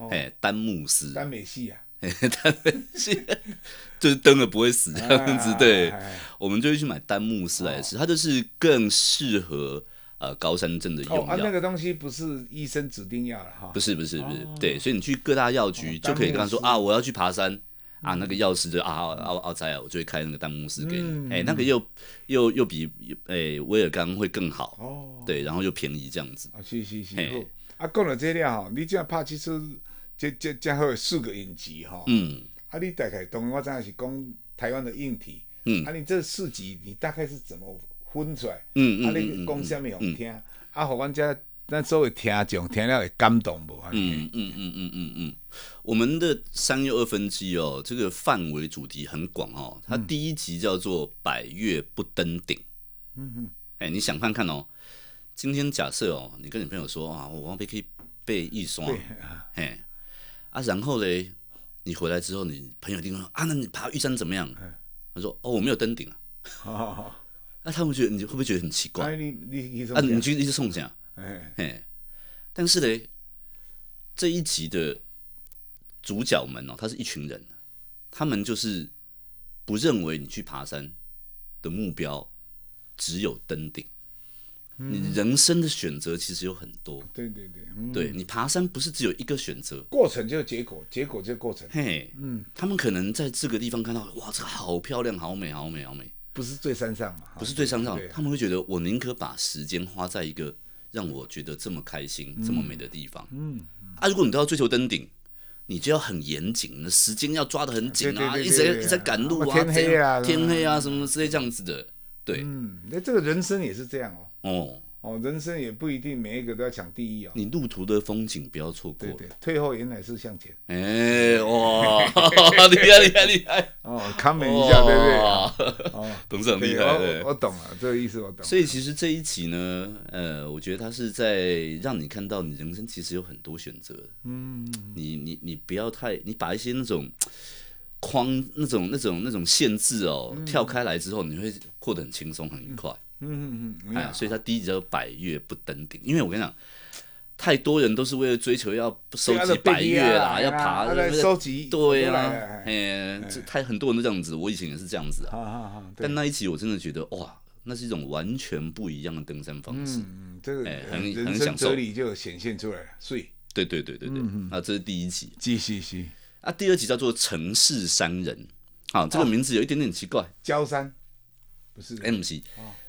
哎、哦，丹木斯，丹美系啊，丹美系，就是登了不会死这样子，对，我们就会去买丹木斯来吃，哦、它就是更适合呃高山症的用药。那个东西不是医生指定药了哈，不是不是不是，哦、对，所以你去各大药局就可以跟他说、哦、啊，我要去爬山。啊，那个药师就啊啊啊啊在啊，我就会开那个丹木斯给你，哎、那个又又又比哎威尔刚会更好，哦，对，然后又便宜这样子。啊，是是是。嘿啊，讲了这了哈，你这样怕其实这这这好四个影集哈，嗯，啊，你大概当我知影是讲台湾的硬体，嗯，啊，你这四集你大概是怎么分出来？嗯嗯，啊，你讲什么好听？嗯、啊，互阮遮咱所有听众听了会感动无？嗯嗯嗯嗯嗯嗯，我们的三又二分之一哦，这个范围主题很广哦。它第一集叫做“百月不登顶”。嗯嗯，哎，你想看看哦。今天假设哦，你跟你朋友说啊，我往北可以背一双，嘿，啊，然后嘞，你回来之后，你朋友一定说啊，那你爬玉山怎么样？他说哦，我没有登顶啊。哦，那 他们觉得你会不会觉得很奇怪？啊，你你去一直送奖。哎，但是嘞，这一集的主角们哦，他是一群人，他们就是不认为你去爬山的目标只有登顶，嗯、你人生的选择其实有很多。对对对，嗯、对你爬山不是只有一个选择，过程就是结果，结果就是过程。嘿，嗯，他们可能在这个地方看到，哇，这个好漂亮，好美，好美，好美，不是最山上嘛？不是最山上，他们会觉得我宁可把时间花在一个。让我觉得这么开心、这么美的地方，嗯，啊，如果你都要追求登顶，你就要很严谨，那时间要抓得很紧啊，一直在一直在赶路啊，天黑啊，天黑啊，什么之类这样子的，对，嗯，那这个人生也是这样哦，哦。哦，人生也不一定每一个都要抢第一哦。你路途的风景不要错过。对对，退后原来是向前。哎，哇，厉害厉害厉害！哦，看美一下，对不对？哦，董事长厉害，我我懂了，这个意思我懂。所以其实这一集呢，呃，我觉得他是在让你看到你人生其实有很多选择。嗯。你你你不要太，你把一些那种框、那种那种那种限制哦跳开来之后，你会过得很轻松很愉快。嗯嗯嗯，哎，所以他第一集叫百岳不登顶，因为我跟你讲，太多人都是为了追求要收集百岳啦，要爬，收集，对啊，哎，这太很多人都这样子，我以前也是这样子啊。但那一集我真的觉得哇，那是一种完全不一样的登山方式。嗯，这个很很享受，哲理就显现出来了。所以，对对对对对，啊，这是第一集，继续继啊，第二集叫做城市商人，好，这个名字有一点点奇怪，焦山，不是 MC。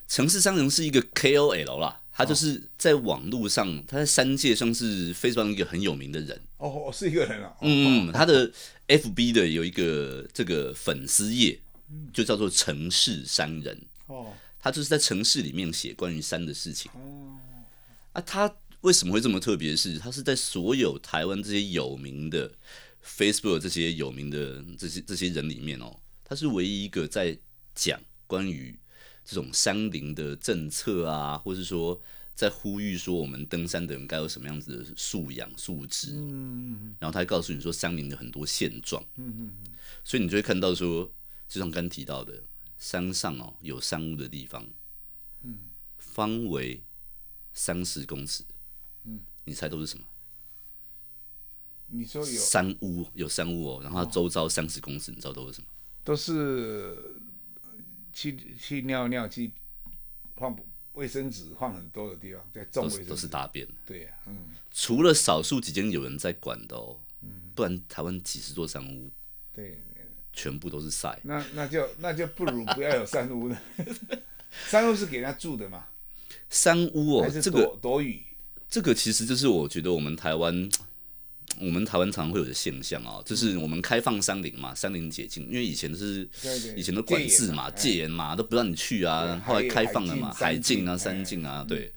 城市商人是一个 KOL 啦，他就是在网络上，他在山界上是非常一个很有名的人。哦，是一个人啊。嗯，他的 FB 的有一个这个粉丝页，就叫做城市商人。哦，他就是在城市里面写关于山的事情。哦，啊，他为什么会这么特别？是，他是在所有台湾这些有名的 Facebook 这些有名的这些这些人里面哦，他是唯一一个在讲关于。这种山林的政策啊，或是说在呼吁说我们登山的人该有什么样子的素养素质，嗯，然后他还告诉你说山林的很多现状，嗯，所以你就会看到说，就像刚提到的，山上哦有山屋的地方，嗯，方为三十公尺，嗯，你猜都是什么？你说有山屋，有山屋哦，然后它周遭三十公尺，你知道都是什么？都是。去去尿尿，去放卫生纸，放很多的地方，在种卫生纸都是大便。对呀，嗯，除了少数几间有人在管的哦，嗯，不然台湾几十座山屋，对，全部都是晒。那那就那就不如不要有山屋了。山屋是给人家住的嘛？山屋哦，这个躲雨，这个其实就是我觉得我们台湾。我们台湾常常会有的现象啊，就是我们开放山林嘛，山林解禁，因为以前是以前的管制嘛，戒严嘛，都不让你去啊。后来开放了嘛，海禁啊，山禁啊，对。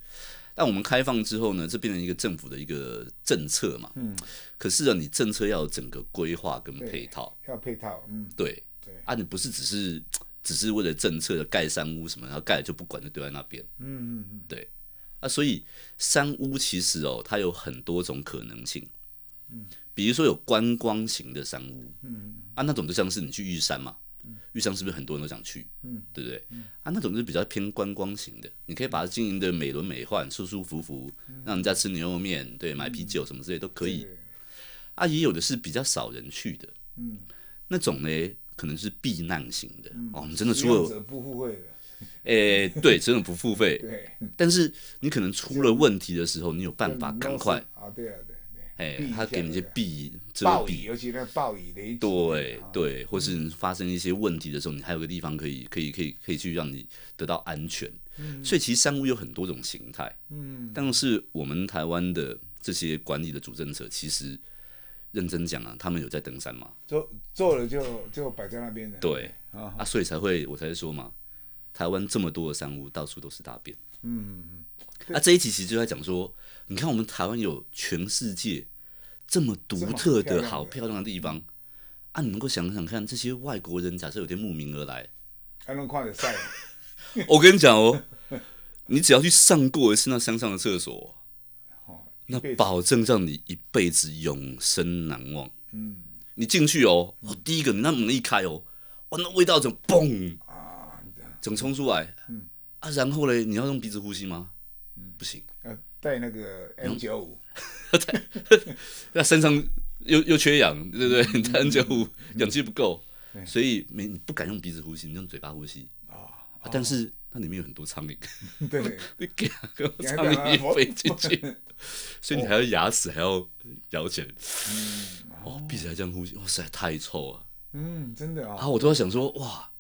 但我们开放之后呢，这变成一个政府的一个政策嘛。嗯。可是啊，你政策要有整个规划跟配套。要配套，嗯。对。对。啊，你不是只是只是为了政策的盖山屋什么，然后盖了就不管就丢在那边。嗯嗯嗯。对。啊，所以山屋其实哦，它有很多种可能性。嗯，比如说有观光型的山屋，嗯。啊，那种就像是你去玉山嘛，嗯，玉山是不是很多人都想去，嗯，对不对？嗯，啊，那种就是比较偏观光型的，你可以把它经营的美轮美奂、舒舒服服，让人家吃牛肉面，对，买啤酒什么之类都可以。啊，也有的是比较少人去的，嗯，那种呢，可能是避难型的，哦，你真的出了不付费的，哎，对，真的不付费，对，但是你可能出了问题的时候，你有办法赶快啊，对啊，对。哎，他给你一些避遮蔽，尤其那暴雨雷对对，或是发生一些问题的时候，你还有个地方可以可以可以可以去让你得到安全。所以其实山屋有很多种形态。嗯，但是我们台湾的这些管理的主政策，其实认真讲啊，他们有在登山吗？做做了就就摆在那边的。对啊，所以才会我才说嘛，台湾这么多的山屋，到处都是大便。嗯嗯嗯。啊，这一集其实就在讲说，你看我们台湾有全世界这么独特的好漂亮的地方，啊，你能够想想看，这些外国人假设有天慕名而来，还能看得晒。我跟你讲哦，你只要去上过一次那山上的厕所，那保证让你一辈子永生难忘。嗯，你进去哦，哦，第一个你那门一开哦，哇，那味道整嘣啊，整冲出来。嗯啊，然后嘞，你要用鼻子呼吸吗？嗯不行，要带那个 N 九五，那身上又又缺氧，对不对？你带 N 九五氧气不够，所以没你不敢用鼻子呼吸，你用嘴巴呼吸啊。但是那里面有很多苍蝇，对，你给个苍蝇飞进去，所以你还要牙齿还要咬起来，哦，闭起来这样呼吸，哇，实在太臭了。嗯，真的啊。啊，我都在想说，哇，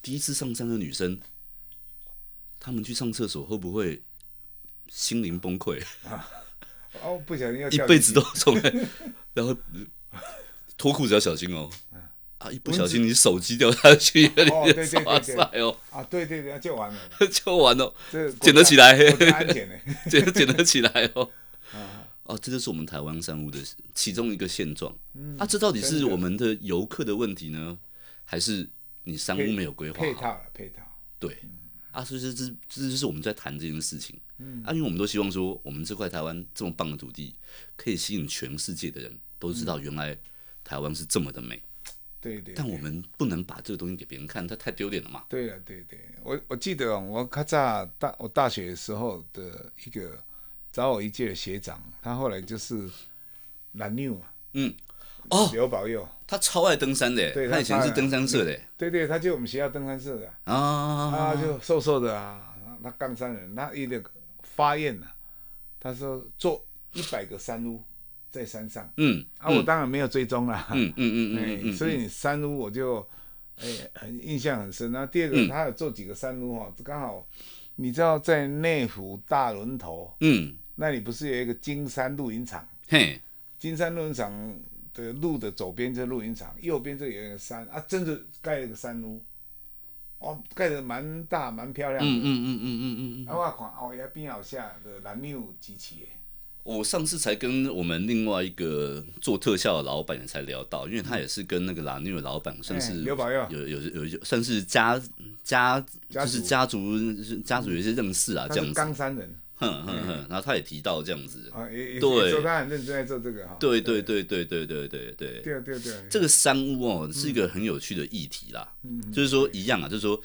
第一次上山的女生，她们去上厕所会不会？心灵崩溃啊！哦，不小心要一辈子都从来，然后脱裤子要小心哦。啊，一不小心你手机掉下去，哇塞哦。啊，对对对，就完了，就完了。这捡得起来，安全的，捡捡得起来哦。哦，这就是我们台湾山屋的其中一个现状。啊，这到底是我们的游客的问题呢，还是你山屋没有规划？配套配套。对。啊，所以这这这就是我们在谈这件事情。嗯，啊，因为我们都希望说，我们这块台湾这么棒的土地，可以吸引全世界的人都知道，原来台湾是这么的美。对对。但我们不能把这个东西给别人看，它太丢脸了嘛。对了，对对，我我记得我咔嚓大我大学的时候的一个找我一届的学长，他后来就是蓝妞嘛。嗯。哦，刘保佑，他超爱登山的，对，他以前是登山社的，对对，他就我们学校登山社的。啊，他就瘦瘦的啊，他冈山人，他一个发愿呐，他说做一百个山屋在山上，嗯，啊，我当然没有追踪了，嗯嗯嗯嗯，所以山屋我就哎很印象很深。那第二个，他有做几个山屋哈，刚好你知道在内湖大轮头，嗯，那里不是有一个金山露营场，嘿，金山露营场。的路的左边就是露营场，右边这有一个山啊，真的盖了个山屋，哦，盖的蛮大蛮漂亮的。嗯嗯嗯嗯嗯嗯。啊，我看哦，也边好下的蓝牛机器。我上次才跟我们另外一个做特效的老板也才聊到，因为他也是跟那个蓝牛的老板算是有有有有算是家家就是家族家族有一些认识啊，这样子。冈山人。哼哼哼，然后他也提到这样子，对，说他很认真在做这个哈，对对对。对对对对对，对对对，这个山屋哦是一个很有趣的议题啦，就是说一样啊，就是说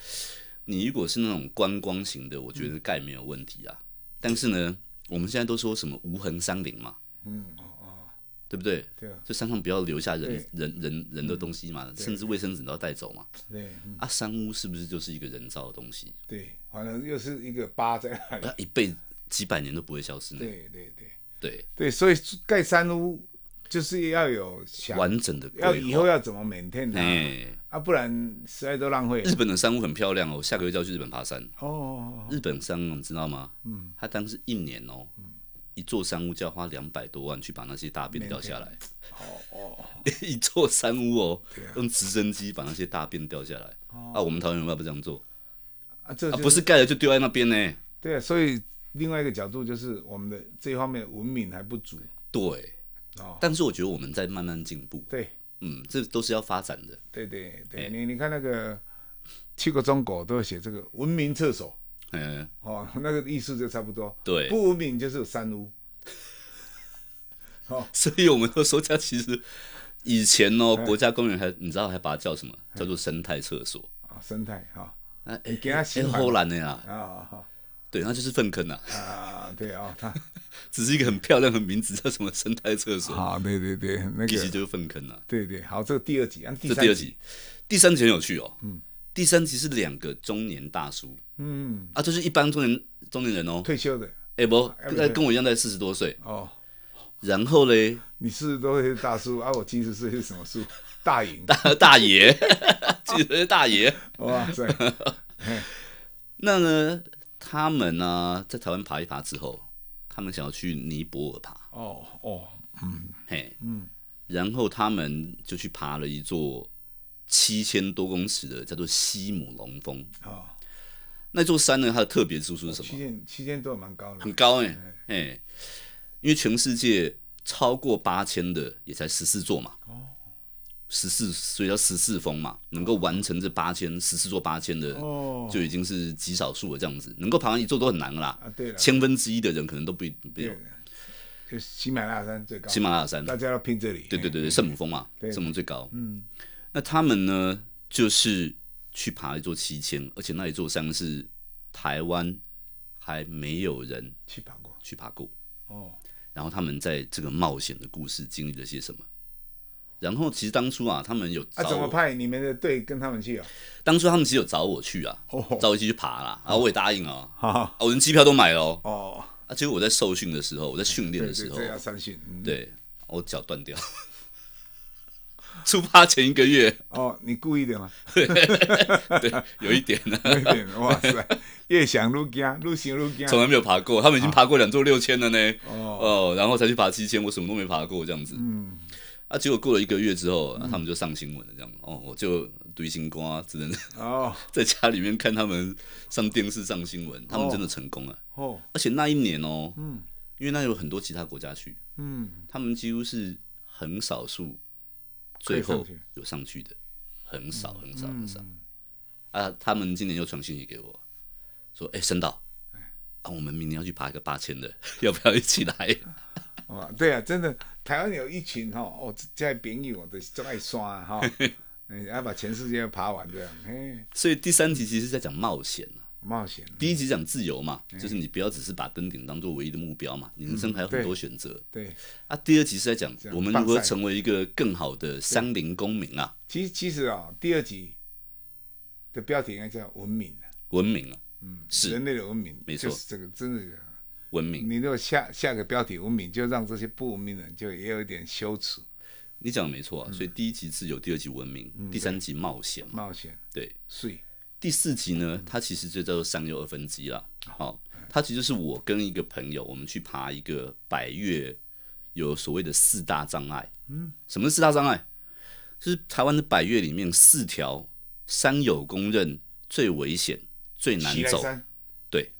你如果是那种观光型的，我觉得盖没有问题啊，但是呢，我们现在都说什么无痕山林嘛，嗯哦哦，对不对？对啊，这山上不要留下人人人人的东西嘛，甚至卫生纸都要带走嘛，对，啊，山屋是不是就是一个人造的东西？对，反正又是一个疤在那里，他一辈子。几百年都不会消失。对对对对对，所以盖山屋就是要有完整的，要以后要怎么 maintain 它啊，不然实在都浪费。日本的山屋很漂亮哦，下个月就要去日本爬山。哦，日本山屋你知道吗？嗯，他当时一年哦，一座山屋就要花两百多万去把那些大便掉下来。哦哦，一座山屋哦，用直升机把那些大便掉下来。啊，我们台湾人为什么不这样做？啊，这不是盖了就丢在那边呢？对啊，所以。另外一个角度就是我们的这一方面文明还不足，对，哦，但是我觉得我们在慢慢进步，对，嗯，这都是要发展的，对对对，你你看那个去过中国都会写这个文明厕所，嗯，哦，那个意思就差不多，对，不文明就是山屋，哦，所以我们都说它其实以前哦，国家公园还你知道还把它叫什么？叫做生态厕所。啊，生态哈，哎，给它写荷兰的呀，啊对，那就是粪坑呐。啊，对啊，它 只是一个很漂亮的名字，叫什么生态厕所。啊，对对对，那个其实就是粪坑呐。对对，好，这个第二集，这第二集，第三集很有趣哦。嗯，第三集是两个中年大叔。嗯啊，就是一般中年中年人哦，退休的。哎不，跟我一样在四十多岁。哦。然后嘞，你四十多岁大叔啊，我七十岁是什么叔？大爷。大大爷，七十岁大爷。哇塞。那呢？他们呢、啊，在台湾爬一爬之后，他们想要去尼泊尔爬。哦哦，嗯，嘿，嗯，然后他们就去爬了一座七千多公尺的，叫做西姆龙峰。哦，那座山呢，它的特别之处是什么？七千七千多蛮高的，很高哎、欸、哎、欸，因为全世界超过八千的也才十四座嘛。哦。十四，所以叫十四峰嘛，能够完成这八千十四座八千的，就已经是极少数了。这样子，能够爬完一座都很难了啦。啊，对了，千分之一的人可能都不没有。就喜马拉雅山最高。喜马拉雅山，大家要拼这里。对对对对，圣母峰嘛，圣母最高。嗯，那他们呢，就是去爬一座七千，而且那一座山是台湾还没有人去爬过，去爬过。哦，然后他们在这个冒险的故事经历了些什么？然后其实当初啊，他们有啊，怎么派你们的队跟他们去啊？当初他们其实有找我去啊，找我一起去爬啦，然后我也答应了，啊，我连机票都买了哦。啊，结果我在受训的时候，我在训练的时候，对，要三训，对，我脚断掉，出发前一个月。哦，你故意的吗？对，有一点呢，有一点，哇塞，越想越惊，越想越惊，从来没有爬过，他们已经爬过两座六千了呢，哦，然后才去爬七千，我什么都没爬过，这样子，嗯。啊！结果过了一个月之后，他们就上新闻了，这样。哦，我就堆心瓜，只能哦，在家里面看他们上电视上新闻，哦、他们真的成功了。哦。而且那一年哦，嗯，因为那有很多其他国家去，嗯，他们几乎是很少数最后有上去的，很少很少很少。嗯、啊，他们今年又传信息给我，说：“哎、欸，申导，啊，我们明年要去爬一个八千的，要不要一起来？” 哦，对啊，真的，台湾有一群哈哦，这些朋友都都爱刷哈，要 把全世界爬完这样。嘿，所以第三集其实是在讲冒险冒险。第一集讲自由嘛，就是你不要只是把登顶当做唯一的目标嘛，你人生还有很多选择。对。啊，第二集是在讲我们如何成为一个更好的山林公民啊。其实其实啊，第二集的标题应该叫文明文明啊，嗯，是人类的文明，没错，这个真的。文明，你如果下下个标题“文明”，就让这些不文明的人就也有一点羞耻。你讲的没错啊，所以第一集自由，第二集文明，第三集冒险。冒险，对。所以第四集呢，它其实就叫做三又二分之一了。好，它其实是我跟一个朋友，我们去爬一个百越，有所谓的四大障碍。嗯，什么是四大障碍？就是台湾的百越里面四条山友公认最危险、最难走。对，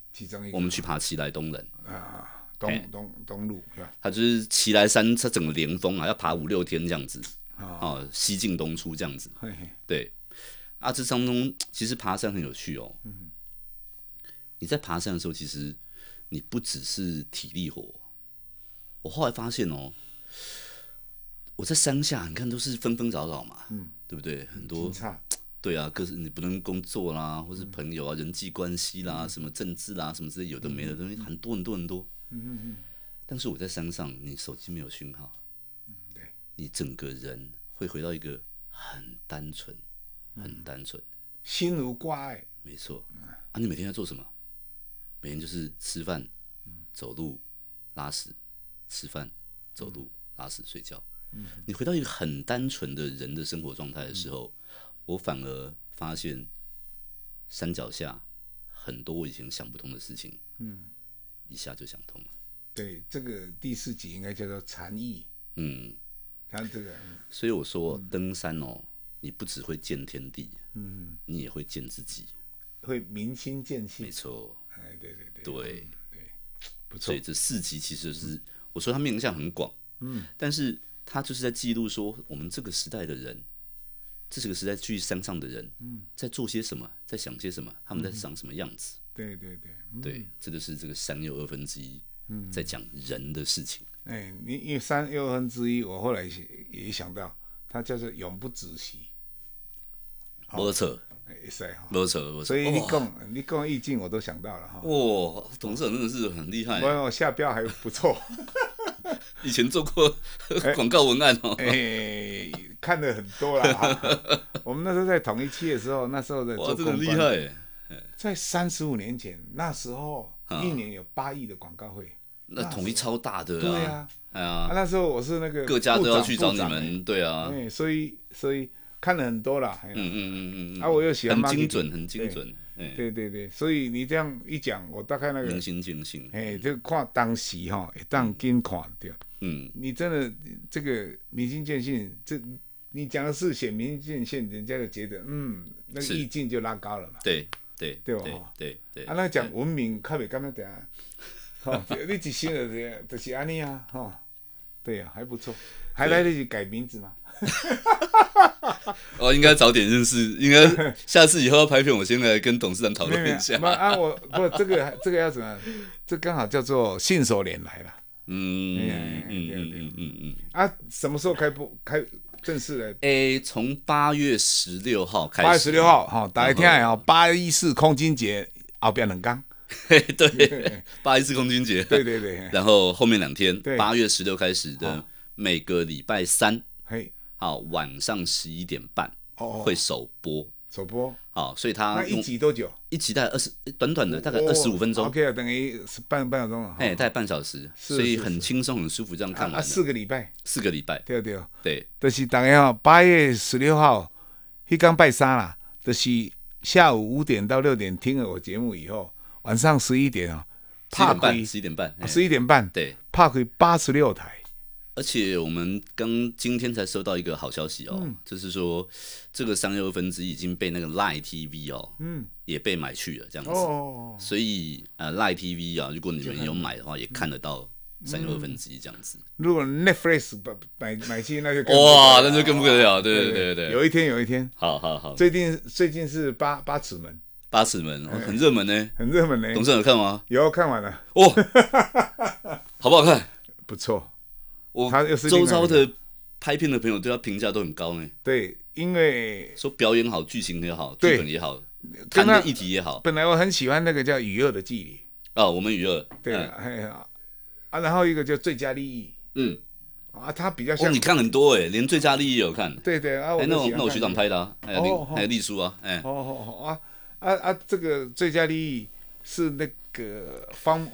我们去爬奇莱东棱。啊，东东东路是吧？它就是奇来山，它整个连峰啊，要爬五六天这样子，啊，西进东出这样子。嘿嘿对，啊，这当中其实爬山很有趣哦。嗯，你在爬山的时候，其实你不只是体力活。我后来发现哦，我在山下，你看都是纷纷扰扰嘛，嗯，对不对？很多。对啊，可是你不能工作啦，或是朋友啊、人际关系啦、什么政治啦、什么之类有的没的东西很多很多很多。嗯嗯嗯。但是我在山上，你手机没有讯号，嗯，对，你整个人会回到一个很单纯、很单纯，心如挂碍。没错。啊，你每天在做什么？每天就是吃饭、走路、拉屎、吃饭、走路、拉屎、睡觉。嗯。你回到一个很单纯的人的生活状态的时候。我反而发现山脚下很多我以前想不通的事情，嗯，一下就想通了。对，这个第四集应该叫做禅意。嗯，他这个，所以我说登山哦，你不只会见天地，嗯，你也会见自己，会明心见性。没错，哎，对对对，对对，不错。所以这四集其实是我说它面向很广，嗯，但是它就是在记录说我们这个时代的人。这是个时代去山上的人，嗯，在做些什么，在想些什么，他们在长什么样子？对对对，对，这就是这个山又二分之一，嗯，在讲人的事情。哎，你因为山又二分之一，我后来也想到，它叫做永不止息。没错，哎，是哈，没错，所以你讲你讲意境，我都想到了哈。哇，董事长真的是很厉害，我下标还不错。以前做过广告文案哦，哎，看的很多啦。我们那时候在统一期的时候，那时候在做公关，厉害。在三十五年前，那时候一年有八亿的广告费，那统一超大的。对啊，哎呀，那时候我是那个各家都要去找你们，对啊，所以所以看了很多了。嗯嗯嗯嗯啊，我又喜欢很精准，很精准。对对对，所以你这样一讲，我大概那个明心见性，哎，就看当时哈，一当跟看掉。嗯，你真的这个明心见性，这你讲的是写明心见性，人家就觉得嗯，那个意境就拉高了嘛。对对对吧？对对对。啊，那讲文明，较袂感觉点，吼，你一生就是就是安尼啊，吼，对啊，还不错，还来得及改名字嘛。哦，应该早点认识，应该下次以后要拍片，我先来跟董事长讨论一下。啊，我不，这个这个要怎么？这刚好叫做信手拈来了。嗯嗯嗯嗯嗯嗯。啊，什么时候开播？开正式的？诶，从八月十六号开始。八月十六号，好，大家听下哦。八一四空军节后边两刚。对，八一四空军节。对对对。然后后面两天，八月十六开始的每个礼拜三。嘿。好，晚上十一点半会首播，首播。好，所以它一集多久？一集大概二十，短短的大概二十五分钟。OK 等于半半小钟。哎，大概半小时，所以很轻松很舒服这样看完。啊，四个礼拜，四个礼拜。对对对，就是大概哦，八月十六号，迄刚拜三啦，就是下午五点到六点听了我节目以后，晚上十一点啊，十一点半，十一点半，十一点半，对，拍开八十六台。而且我们刚今天才收到一个好消息哦，嗯、就是说这个三又二分之一已经被那个 Line TV 哦，嗯，也被买去了这样子。哦，所以呃 Line TV 啊，如果你们有买的话，也看得到三又二分之一这样子。如果 Netflix 买买进，那就哇，那就更不得了。对对对对，有一天有一天，好好好。最近最近是八八尺门，八尺门很热门呢，很热门呢。董事长有看吗？有看完了。哦，好不好看？不错。我周遭的拍片的朋友对他评价都很高呢。对，因为说表演好，剧情也好，剧本也好，谈的议题也好。本来我很喜欢那个叫《与恶的距离》哦，我们与恶。对啊，啊，然后一个叫《最佳利益》。嗯，啊，他比较像。你看很多哎，连《最佳利益》有看。对对啊，哎，那我那我学长拍的啊，还有那还有丽书啊，哎。哦哦哦啊啊啊！这个《最佳利益》是那个方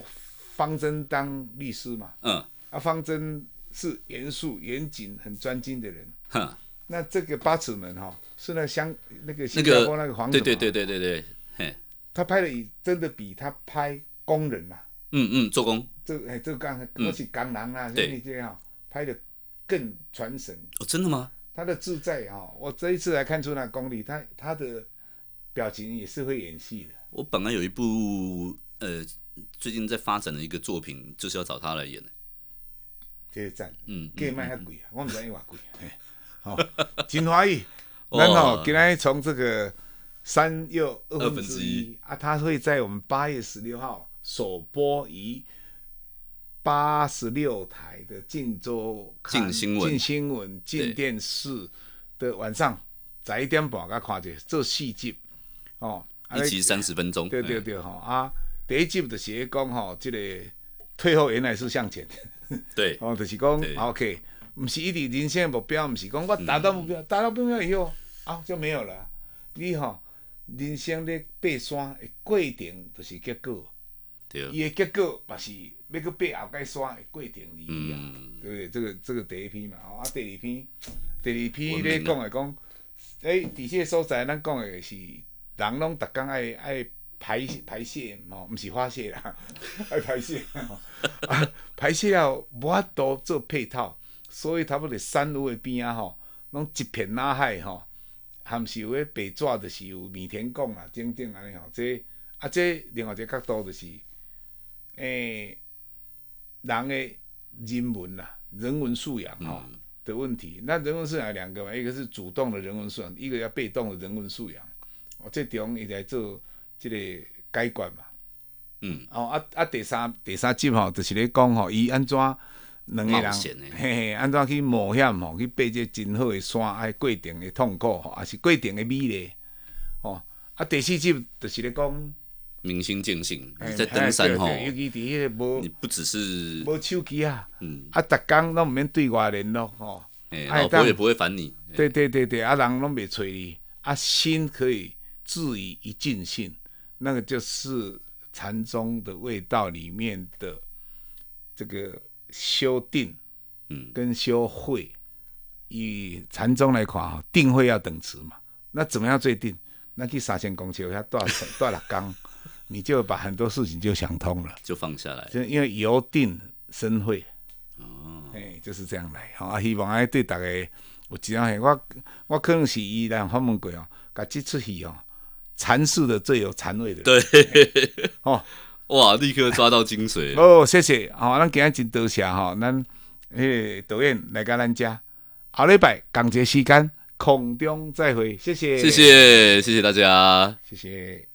方针当律师嘛？嗯。啊，方针。是严肃、严谨、很专精的人。哼，那这个八尺门哈，是那香那个新加坡那个黄总。对对对对对对。他拍的也真的比他拍工人呐。嗯嗯，做工。这哎，这个钢，而且钢囊啊，那些哈，拍的更传神。哦，真的吗？他的自在哈，我这一次来看出那功力，他他的表情也是会演戏的。我本来有一部呃，最近在发展的一个作品，就是要找他来演的。这个赞，嗯，计卖遐贵啊，我唔知伊偌贵，好，真欢喜。咱吼今天从这个三又二分之一啊，他会在我们八月十六号首播于八十六台的晋州晋新闻、晋新闻、晋电视的晚上十一点半，甲看者做四集，哦，一集三十分钟，对对对，吼啊，第一集就是讲吼，这个退后原来是向前。对，哦，就是讲，OK，毋是一直人生的目标，毋是讲我达到目标，达到目标以后啊就没有了。你吼，人生咧爬山的过程就是结果，对，伊的结果嘛是要去爬后盖山的过程而已啊，对不对？这个这个第一篇嘛，啊，第二篇，第二篇咧讲的讲，诶，伫这个所在，咱讲的是人拢逐工爱爱。排排泄吼，毋是发泄啦，爱 排泄啊，排泄了无法度做配套，所以差不多山路的边啊吼，拢一片呐海吼，含是有迄白纸，就是有米田共啊，等等安尼吼，这啊这另外一个角度就是，诶、欸，人的人文啦，人文素养吼的问题。那人文素养两个嘛，一个是主动的人文素养，一个要被动的人文素养。哦，这中伊在做。这个改观嘛，嗯，哦啊啊，第三第三集吼，就是咧讲吼，伊安怎两个人，嘿嘿，安怎去冒险吼，去爬这真好的山，啊，过程的痛苦吼，也是过程的美丽，哦，啊，第四集就是咧讲明心见性，在登山吼，尤其伫迄个无，你不只是无手机啊，嗯，啊，逐工拢毋免对外联络吼，哎，老婆也不会烦你，对对对对，啊，人拢袂催你，啊，心可以自于一尽兴。那个就是禅宗的味道里面的这个修定，嗯，跟修慧。以禅宗来看哈，定慧要等值嘛。那怎么样最定？那去三千公尺，要断断了刚，你就把很多事情就想通了，就放下来。就因为由定生慧，哦，哎，就是这样来。好啊，希望哎对大家有这样，我我可能是伊来访问过哦，甲这出戏哦。阐述的最有禅味的。对，哦，哇，立刻抓到精髓。哦，谢谢，好、哦，咱今日真多谢哈，咱诶导演来到咱家，下礼拜同一时间空中再会，谢谢，谢谢，谢谢大家，谢谢。